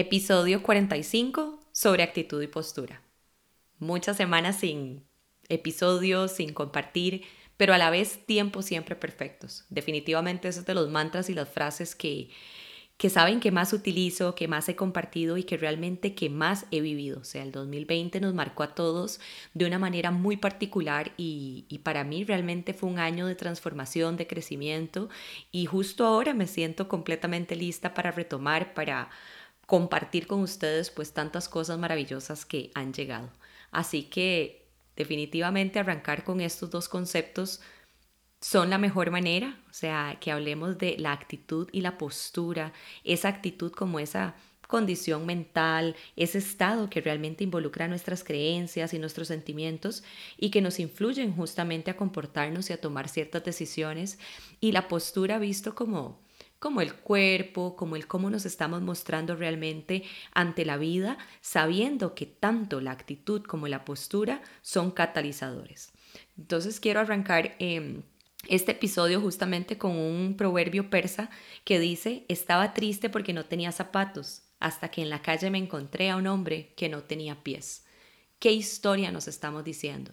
Episodio 45 sobre actitud y postura. Muchas semanas sin episodios, sin compartir, pero a la vez tiempos siempre perfectos. Definitivamente esos de los mantras y las frases que, que saben que más utilizo, que más he compartido y que realmente que más he vivido. O sea, el 2020 nos marcó a todos de una manera muy particular y, y, para mí realmente fue un año de transformación, de crecimiento y justo ahora me siento completamente lista para retomar, para compartir con ustedes pues tantas cosas maravillosas que han llegado. Así que definitivamente arrancar con estos dos conceptos son la mejor manera, o sea, que hablemos de la actitud y la postura, esa actitud como esa condición mental, ese estado que realmente involucra nuestras creencias y nuestros sentimientos y que nos influyen justamente a comportarnos y a tomar ciertas decisiones y la postura visto como como el cuerpo, como el cómo nos estamos mostrando realmente ante la vida, sabiendo que tanto la actitud como la postura son catalizadores. Entonces quiero arrancar em, este episodio justamente con un proverbio persa que dice, estaba triste porque no tenía zapatos, hasta que en la calle me encontré a un hombre que no tenía pies. ¿Qué historia nos estamos diciendo?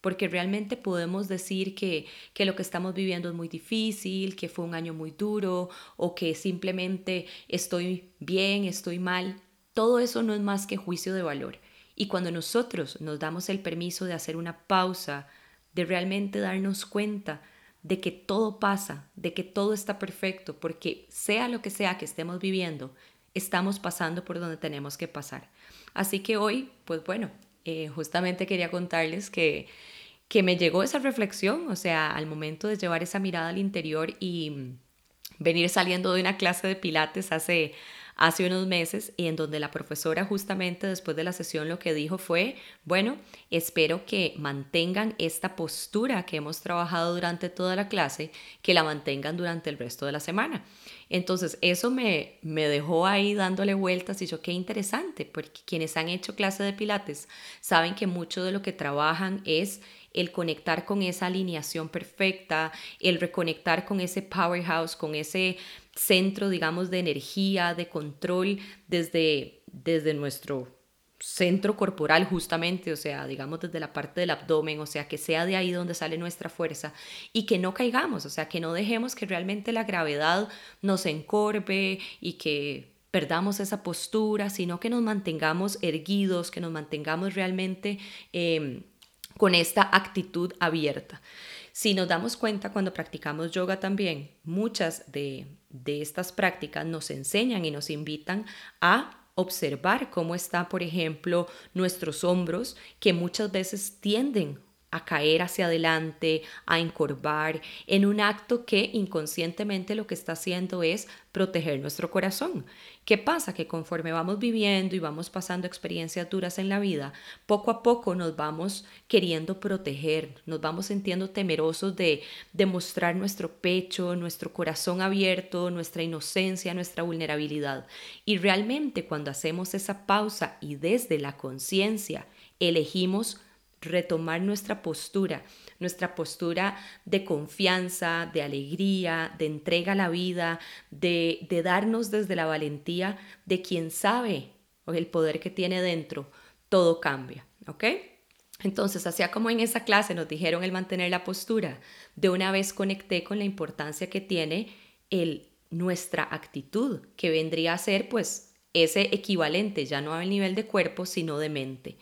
Porque realmente podemos decir que, que, lo que estamos viviendo es muy difícil, que fue un año muy duro o que simplemente estoy bien, estoy mal. Todo eso no es más que juicio de valor. Y cuando nosotros nos damos el permiso de hacer una pausa, de realmente darnos cuenta de que todo pasa, de que todo está perfecto, porque sea lo que sea que estemos viviendo, estamos pasando por donde tenemos que pasar. Así que hoy, pues bueno, eh, justamente quería contarles que, que me llegó esa reflexión, o sea, al momento de llevar esa mirada al interior y venir saliendo de una clase de pilates hace, hace unos meses y en donde la profesora justamente después de la sesión lo que dijo fue, bueno, espero que mantengan esta postura que hemos trabajado durante toda la clase, que la mantengan durante el resto de la semana. Entonces, eso me, me dejó ahí dándole vueltas y yo, qué interesante, porque quienes han hecho clase de pilates saben que mucho de lo que trabajan es el conectar con esa alineación perfecta, el reconectar con ese powerhouse, con ese centro, digamos, de energía, de control desde, desde nuestro centro corporal justamente, o sea, digamos desde la parte del abdomen, o sea, que sea de ahí donde sale nuestra fuerza y que no caigamos, o sea, que no dejemos que realmente la gravedad nos encorve y que perdamos esa postura, sino que nos mantengamos erguidos, que nos mantengamos realmente em, con esta actitud abierta. Si nos damos cuenta cuando practicamos yoga también, muchas de, de estas prácticas nos enseñan y nos invitan a observar cómo están, por ejemplo, nuestros hombros, que muchas veces tienden a caer hacia adelante, a encorvar, en un acto que inconscientemente lo que está haciendo es proteger nuestro corazón. ¿Qué pasa? Que conforme vamos viviendo y vamos pasando experiencias duras en la vida, poco a poco nos vamos queriendo proteger, nos vamos sintiendo temerosos de demostrar nuestro pecho, nuestro corazón abierto, nuestra inocencia, nuestra vulnerabilidad. Y realmente cuando hacemos esa pausa y desde la conciencia elegimos retomar nuestra postura, nuestra postura de confianza, de alegría, de entrega a la vida, de, de darnos desde la valentía de quien sabe el poder que tiene dentro, todo cambia, ¿ok? Entonces, hacía como en esa clase nos dijeron el mantener la postura, de una vez conecté con la importancia que tiene el nuestra actitud, que vendría a ser pues ese equivalente, ya no al nivel de cuerpo, sino de mente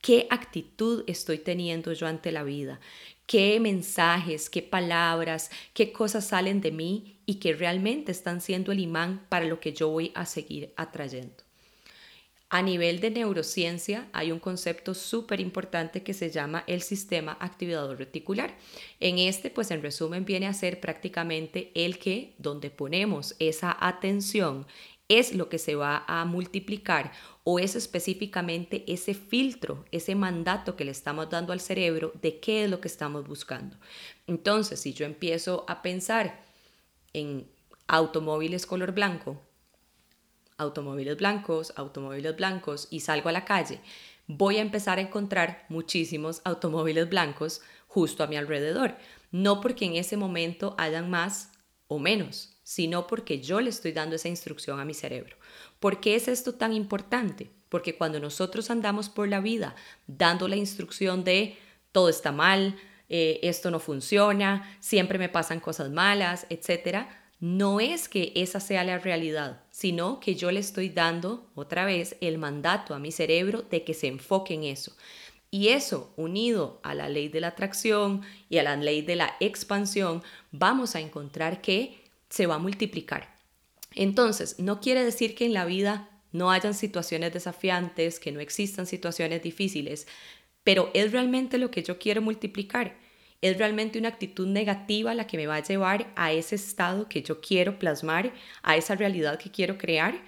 qué actitud estoy teniendo yo ante la vida, qué mensajes, qué palabras, qué cosas salen de mí y que realmente están siendo el imán para lo que yo voy a seguir atrayendo. A nivel de neurociencia hay un concepto súper importante que se llama el sistema activador reticular. En este, pues en resumen, viene a ser prácticamente el que, donde ponemos esa atención es lo que se va a multiplicar o es específicamente ese filtro, ese mandato que le estamos dando al cerebro de qué es lo que estamos buscando. Entonces, si yo empiezo a pensar en automóviles color blanco, automóviles blancos, automóviles blancos y salgo a la calle, voy a empezar a encontrar muchísimos automóviles blancos justo a mi alrededor. No porque en ese momento hayan más o menos, sino porque yo le estoy dando esa instrucción a mi cerebro. ¿Por qué es esto tan importante? Porque cuando nosotros andamos por la vida dando la instrucción de todo está mal, eh, esto no funciona, siempre me pasan cosas malas, etcétera, no es que esa sea la realidad, sino que yo le estoy dando otra vez el mandato a mi cerebro de que se enfoque en eso. Y eso, unido a la ley de la atracción y a la ley de la expansión, vamos a encontrar que se va a multiplicar. Entonces, no quiere decir que en la vida no hayan situaciones desafiantes, que no existan situaciones difíciles, pero es realmente lo que yo quiero multiplicar. Es realmente una actitud negativa la que me va a llevar a ese estado que yo quiero plasmar, a esa realidad que quiero crear.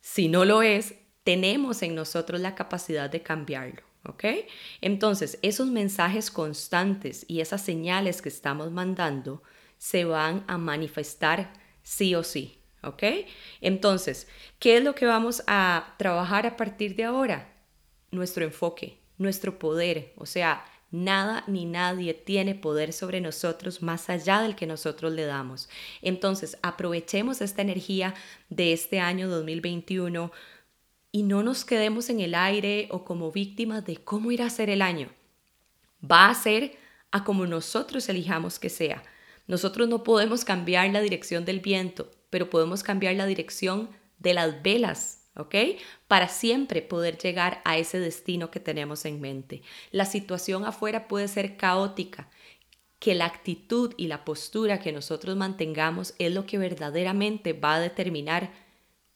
Si no lo es, tenemos en nosotros la capacidad de cambiarlo. ¿Ok? Entonces, esos mensajes constantes y esas señales que estamos mandando se van a manifestar sí o sí. ¿Ok? Entonces, ¿qué es lo que vamos a trabajar a partir de ahora? Nuestro enfoque, nuestro poder. O sea, nada ni nadie tiene poder sobre nosotros más allá del que nosotros le damos. Entonces, aprovechemos esta energía de este año 2021 y no nos quedemos en el aire o como víctimas de cómo irá a ser el año. Va a ser a como nosotros elijamos que sea. Nosotros no podemos cambiar la dirección del viento, pero podemos cambiar la dirección de las velas, ¿ok? Para siempre poder llegar a ese destino que tenemos en mente. La situación afuera puede ser caótica, que la actitud y la postura que nosotros mantengamos es lo que verdaderamente va a determinar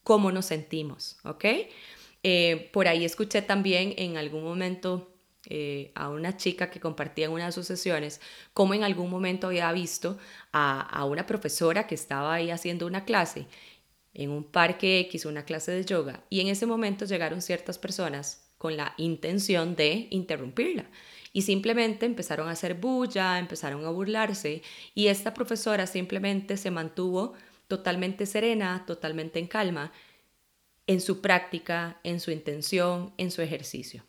cómo nos sentimos, ¿ok? Eh, por ahí escuché también en algún momento eh, a una chica que compartía en una de sus sesiones cómo en algún momento había visto a, a una profesora que estaba ahí haciendo una clase en un parque X, una clase de yoga, y en ese momento llegaron ciertas personas con la intención de interrumpirla. Y simplemente empezaron a hacer bulla, empezaron a burlarse, y esta profesora simplemente se mantuvo totalmente serena, totalmente en calma, en su práctica, en su intención, en su ejercicio.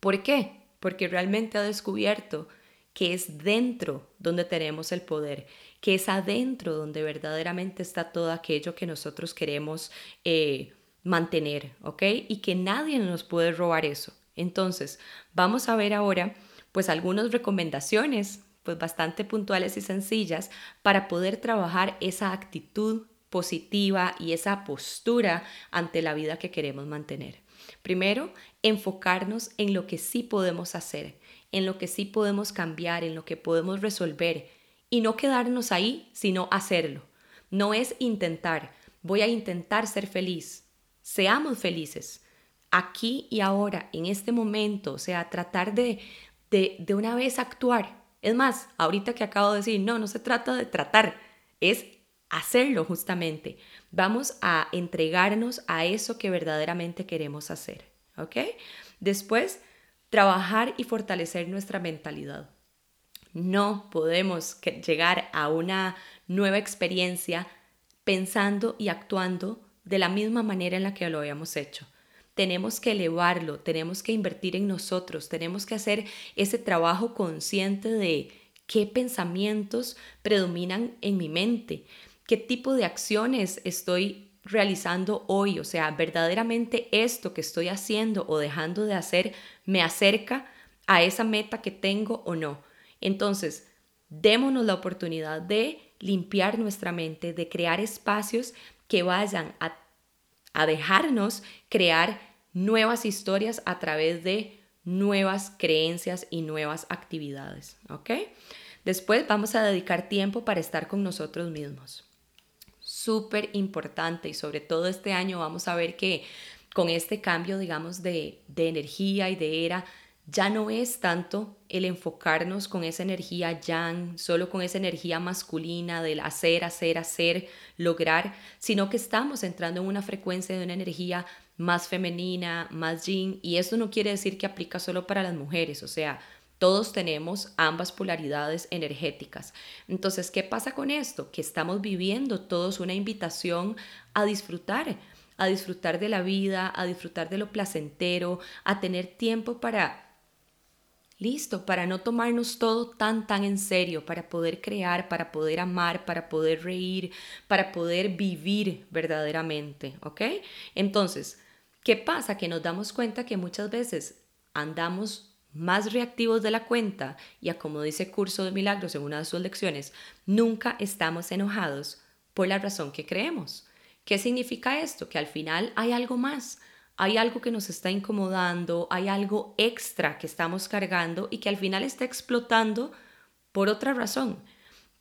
¿Por qué? Porque realmente ha descubierto que es dentro donde tenemos el poder, que es adentro donde verdaderamente está todo aquello que nosotros queremos eh, mantener, ¿ok? Y que nadie nos puede robar eso. Entonces, vamos a ver ahora pues algunas recomendaciones pues bastante puntuales y sencillas para poder trabajar esa actitud positiva y esa postura ante la vida que queremos mantener. Primero, enfocarnos en lo que sí podemos hacer, en lo que sí podemos cambiar, en lo que podemos resolver y no quedarnos ahí, sino hacerlo. No es intentar, voy a intentar ser feliz. Seamos felices, aquí y ahora, en este momento, o sea, tratar de, de, de una vez actuar es más, ahorita que acabo de decir, no, no se trata de tratar, es hacerlo justamente. Vamos a entregarnos a eso que verdaderamente queremos hacer, ¿ok? Después, trabajar y fortalecer nuestra mentalidad. No podemos llegar a una nueva experiencia pensando y actuando de la misma manera en la que lo habíamos hecho tenemos que elevarlo, tenemos que invertir en nosotros, tenemos que hacer ese trabajo consciente de qué pensamientos predominan en mi mente, qué tipo de acciones estoy realizando hoy, o sea, verdaderamente esto que estoy haciendo o dejando de hacer me acerca a esa meta que tengo o no. Entonces, démonos la oportunidad de limpiar nuestra mente, de crear espacios que vayan a a dejarnos crear nuevas historias a través de nuevas creencias y nuevas actividades, ¿ok? Después vamos a dedicar tiempo para estar con nosotros mismos. Súper importante y sobre todo este año vamos a ver que con este cambio, digamos, de, de energía y de era, ya no es tanto el enfocarnos con esa energía yang, solo con esa energía masculina del hacer, hacer, hacer, lograr, sino que estamos entrando en una frecuencia de una energía más femenina, más yin, y esto no quiere decir que aplica solo para las mujeres, o sea, todos tenemos ambas polaridades energéticas. Entonces, ¿qué pasa con esto? Que estamos viviendo todos una invitación a disfrutar, a disfrutar de la vida, a disfrutar de lo placentero, a tener tiempo para Listo, para no tomarnos todo tan, tan en serio, para poder crear, para poder amar, para poder reír, para poder vivir verdaderamente, ¿ok? Entonces, ¿qué pasa? Que nos damos cuenta que muchas veces andamos más reactivos de la cuenta y a como dice Curso de Milagros en una de sus lecciones, nunca estamos enojados por la razón que creemos. ¿Qué significa esto? Que al final hay algo más hay algo que nos está incomodando, hay algo extra que estamos cargando y que al final está explotando por otra razón.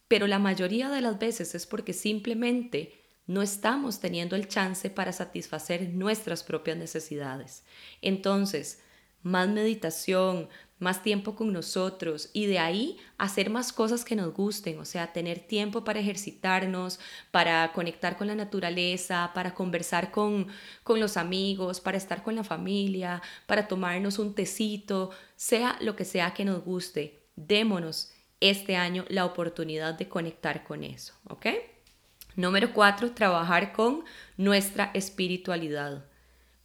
Pero la mayoría de las veces es porque simplemente no estamos teniendo el chance para satisfacer nuestras propias necesidades. Entonces, más meditación, más tiempo con nosotros y de ahí hacer más cosas que nos gusten, o sea, tener tiempo para ejercitarnos, para conectar con la naturaleza, para conversar con, con los amigos, para estar con la familia, para tomarnos un tecito, sea lo que sea que nos guste, démonos este año la oportunidad de conectar con eso, ¿ok? Número cuatro, trabajar con nuestra espiritualidad,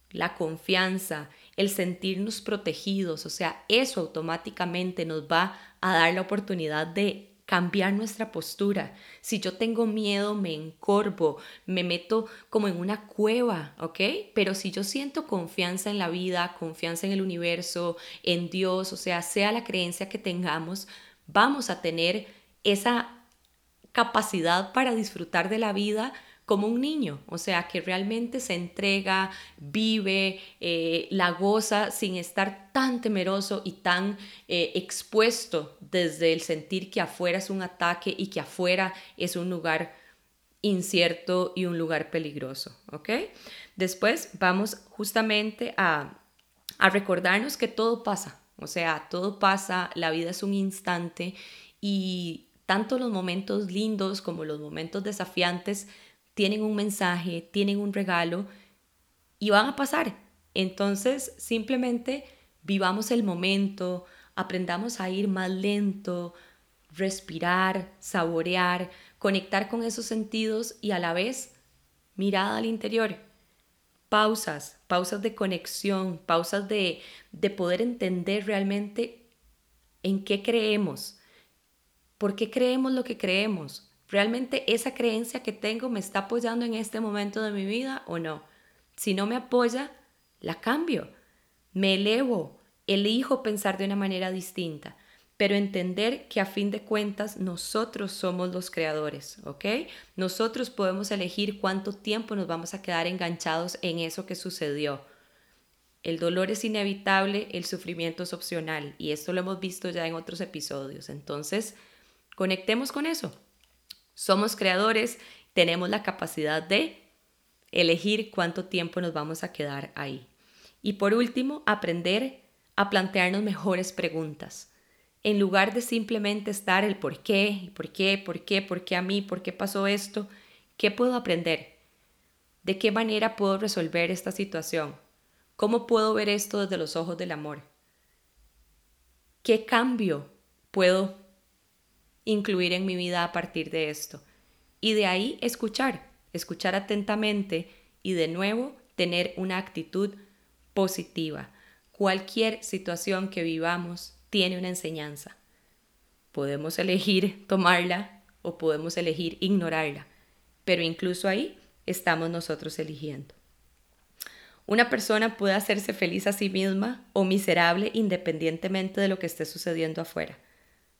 la confianza, el sentirnos protegidos, o sea, eso automáticamente nos va a dar la oportunidad de cambiar nuestra postura. Si yo tengo miedo, me encorvo, me meto como en una cueva, ¿ok? Pero si yo siento confianza en la vida, confianza en el universo, en Dios, o sea, sea la creencia que tengamos, vamos a tener esa capacidad para disfrutar de la vida como un niño, o sea, que realmente se entrega, vive, eh, la goza sin estar tan temeroso y tan eh, expuesto desde el sentir que afuera es un ataque y que afuera es un lugar incierto y un lugar peligroso, ¿ok? Después vamos justamente a, a recordarnos que todo pasa, o sea, todo pasa, la vida es un instante y tanto los momentos lindos como los momentos desafiantes tienen un mensaje, tienen un regalo y van a pasar. Entonces, simplemente vivamos el momento, aprendamos a ir más lento, respirar, saborear, conectar con esos sentidos y a la vez mirada al interior. Pausas, pausas de conexión, pausas de, de poder entender realmente en qué creemos, por qué creemos lo que creemos, ¿Realmente esa creencia que tengo me está apoyando en este momento de mi vida o no? Si no me apoya, la cambio, me elevo, elijo pensar de una manera distinta, pero entender que a fin de cuentas nosotros somos los creadores, ¿ok? Nosotros podemos elegir cuánto tiempo nos vamos a quedar enganchados en eso que sucedió. El dolor es inevitable, el sufrimiento es opcional y esto lo hemos visto ya en otros episodios. Entonces, conectemos con eso. Somos creadores, tenemos la capacidad de elegir cuánto tiempo nos vamos a quedar ahí. Y por último, aprender a plantearnos mejores preguntas. En lugar de simplemente estar el por qué, por qué, por qué, por qué a mí, por qué pasó esto, ¿qué puedo aprender? ¿De qué manera puedo resolver esta situación? ¿Cómo puedo ver esto desde los ojos del amor? ¿Qué cambio puedo incluir en mi vida a partir de esto. Y de ahí escuchar, escuchar atentamente y de nuevo tener una actitud positiva. Cualquier situación que vivamos tiene una enseñanza. Podemos elegir tomarla o podemos elegir ignorarla, pero incluso ahí estamos nosotros eligiendo. Una persona puede hacerse feliz a sí misma o miserable independientemente de lo que esté sucediendo afuera.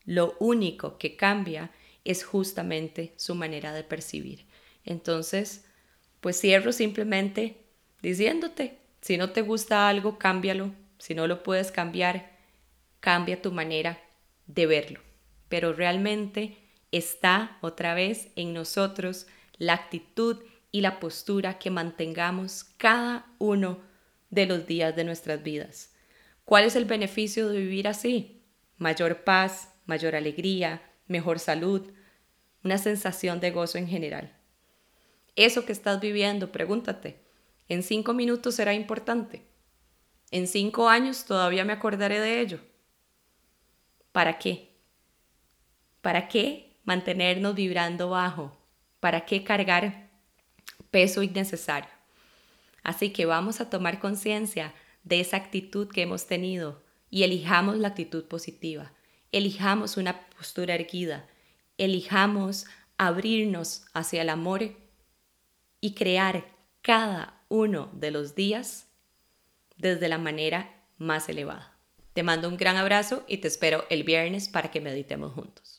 Lo único que cambia es justamente su manera de percibir. Entonces, pues cierro simplemente diciéndote, si no te gusta algo, cámbialo. Si no lo puedes cambiar, cambia tu manera de verlo. Pero realmente está otra vez en nosotros la actitud y la postura que mantengamos cada uno de los días de nuestras vidas. ¿Cuál es el beneficio de vivir así? Mayor paz, mayor alegría, mejor salud, una sensación de gozo en general. Eso que estás viviendo, pregúntate, ¿en cinco minutos será importante? ¿En cinco años todavía me acordaré de ello? ¿Para qué? ¿Para qué mantenernos vibrando bajo? ¿Para qué cargar peso innecesario? Así que vamos a tomar conciencia de esa actitud que hemos tenido y elijamos la actitud positiva. Elijamos una postura erguida. Elijamos abrirnos hacia el amor y crear cada uno de los días desde la manera más elevada. Te mando un gran abrazo y te espero el viernes para que meditemos juntos.